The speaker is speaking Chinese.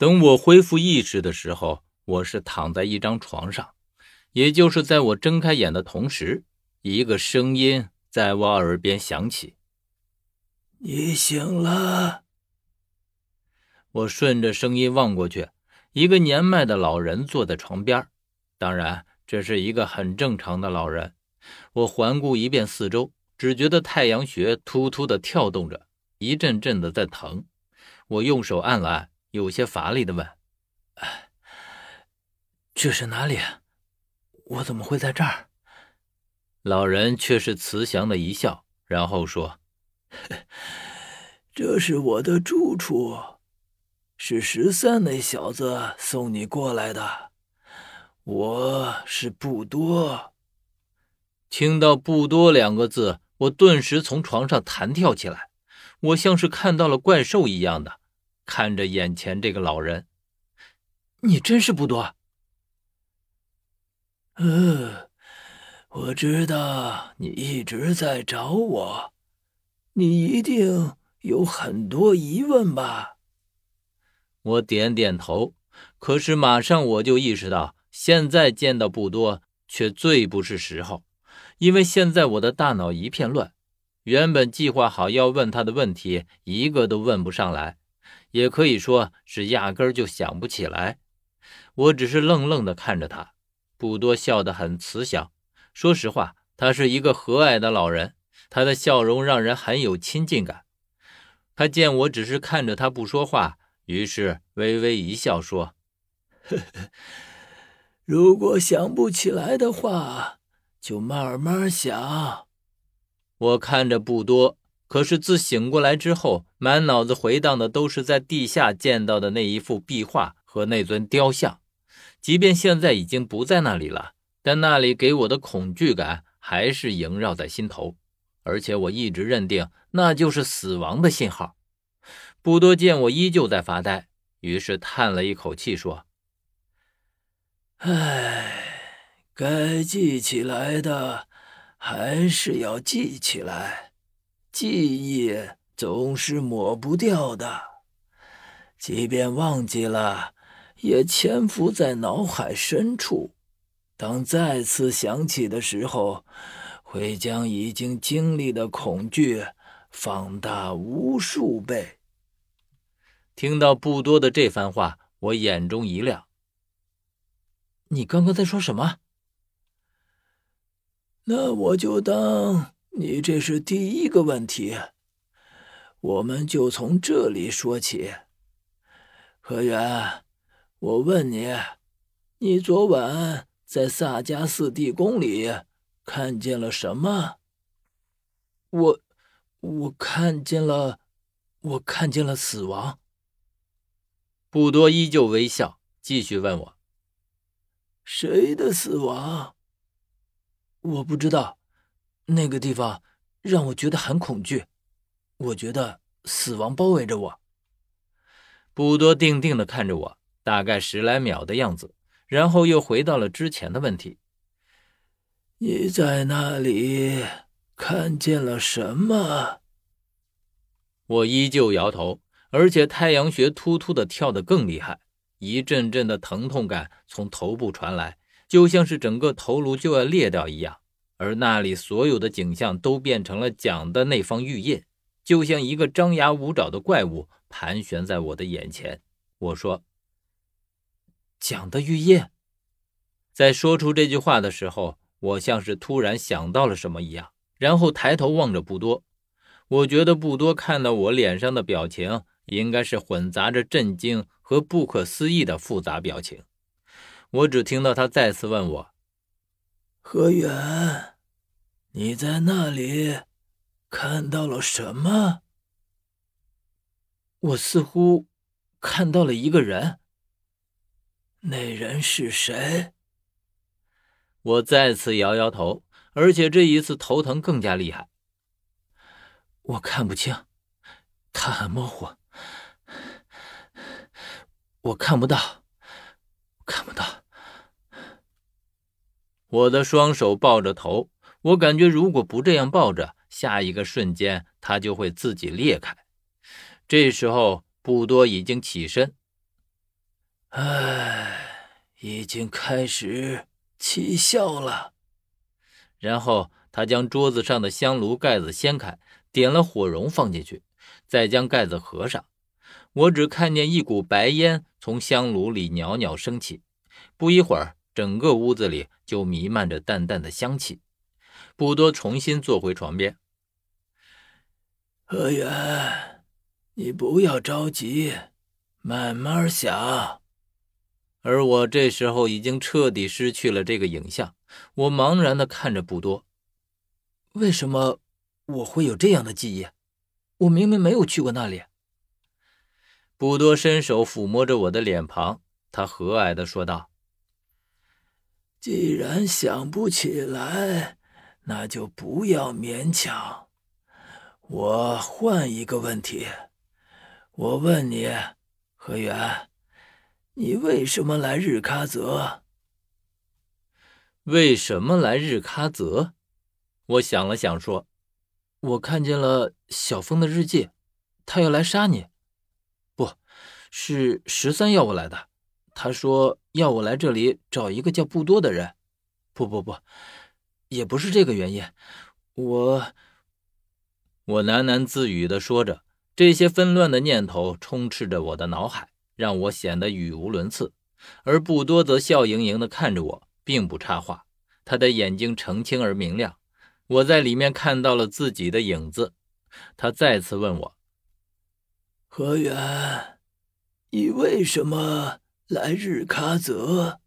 等我恢复意识的时候，我是躺在一张床上，也就是在我睁开眼的同时，一个声音在我耳边响起：“你醒了。”我顺着声音望过去，一个年迈的老人坐在床边，当然这是一个很正常的老人。我环顾一遍四周，只觉得太阳穴突突的跳动着，一阵阵的在疼。我用手按了按，有些乏力的问：“这是哪里？我怎么会在这儿？”老人却是慈祥的一笑，然后说：“这是我的住处。”是十三那小子送你过来的，我是不多。听到“不多”两个字，我顿时从床上弹跳起来，我像是看到了怪兽一样的看着眼前这个老人。你真是不多。嗯，我知道你一直在找我，你一定有很多疑问吧？我点点头，可是马上我就意识到，现在见到不多，却最不是时候，因为现在我的大脑一片乱，原本计划好要问他的问题，一个都问不上来，也可以说是压根儿就想不起来。我只是愣愣地看着他，不多笑得很慈祥。说实话，他是一个和蔼的老人，他的笑容让人很有亲近感。他见我只是看着他不说话。于是微微一笑，说：“呵呵，如果想不起来的话，就慢慢想。”我看着不多，可是自醒过来之后，满脑子回荡的都是在地下见到的那一幅壁画和那尊雕像。即便现在已经不在那里了，但那里给我的恐惧感还是萦绕在心头，而且我一直认定那就是死亡的信号。不多见我依旧在发呆，于是叹了一口气说：“唉，该记起来的还是要记起来，记忆总是抹不掉的，即便忘记了，也潜伏在脑海深处。当再次想起的时候，会将已经经历的恐惧放大无数倍。”听到不多的这番话，我眼中一亮。你刚刚在说什么？那我就当你这是第一个问题。我们就从这里说起。何源，我问你，你昨晚在萨迦寺地宫里看见了什么？我，我看见了，我看见了死亡。不多依旧微笑，继续问我：“谁的死亡？”我不知道，那个地方让我觉得很恐惧，我觉得死亡包围着我。不多定定的看着我，大概十来秒的样子，然后又回到了之前的问题：“你在那里看见了什么？”我依旧摇头。而且太阳穴突突的跳得更厉害，一阵阵的疼痛感从头部传来，就像是整个头颅就要裂掉一样。而那里所有的景象都变成了蒋的那方玉印，就像一个张牙舞爪的怪物盘旋在我的眼前。我说：“蒋的玉印。”在说出这句话的时候，我像是突然想到了什么一样，然后抬头望着不多。我觉得不多看到我脸上的表情。应该是混杂着震惊和不可思议的复杂表情。我只听到他再次问我：“何远，你在那里看到了什么？”我似乎看到了一个人。那人是谁？我再次摇摇头，而且这一次头疼更加厉害。我看不清，他很模糊。我看不到，看不到。我的双手抱着头，我感觉如果不这样抱着，下一个瞬间它就会自己裂开。这时候，不多已经起身，唉，已经开始起效了。然后他将桌子上的香炉盖子掀开，点了火绒放进去，再将盖子合上。我只看见一股白烟从香炉里袅袅升起，不一会儿，整个屋子里就弥漫着淡淡的香气。不多重新坐回床边。何源，你不要着急，慢慢想。而我这时候已经彻底失去了这个影像，我茫然的看着不多。为什么我会有这样的记忆？我明明没有去过那里。不多伸手抚摸着我的脸庞，他和蔼的说道：“既然想不起来。”那就不要勉强。我换一个问题，我问你，何源，你为什么来日喀则？为什么来日喀则？我想了想，说：“我看见了小峰的日记，他要来杀你。不是十三要我来的，他说要我来这里找一个叫布多的人。不不不。”也不是这个原因，我我喃喃自语的说着，这些纷乱的念头充斥着我的脑海，让我显得语无伦次。而不多则笑盈盈的看着我，并不插话，他的眼睛澄清而明亮，我在里面看到了自己的影子。他再次问我：“何源，你为什么来日喀则？”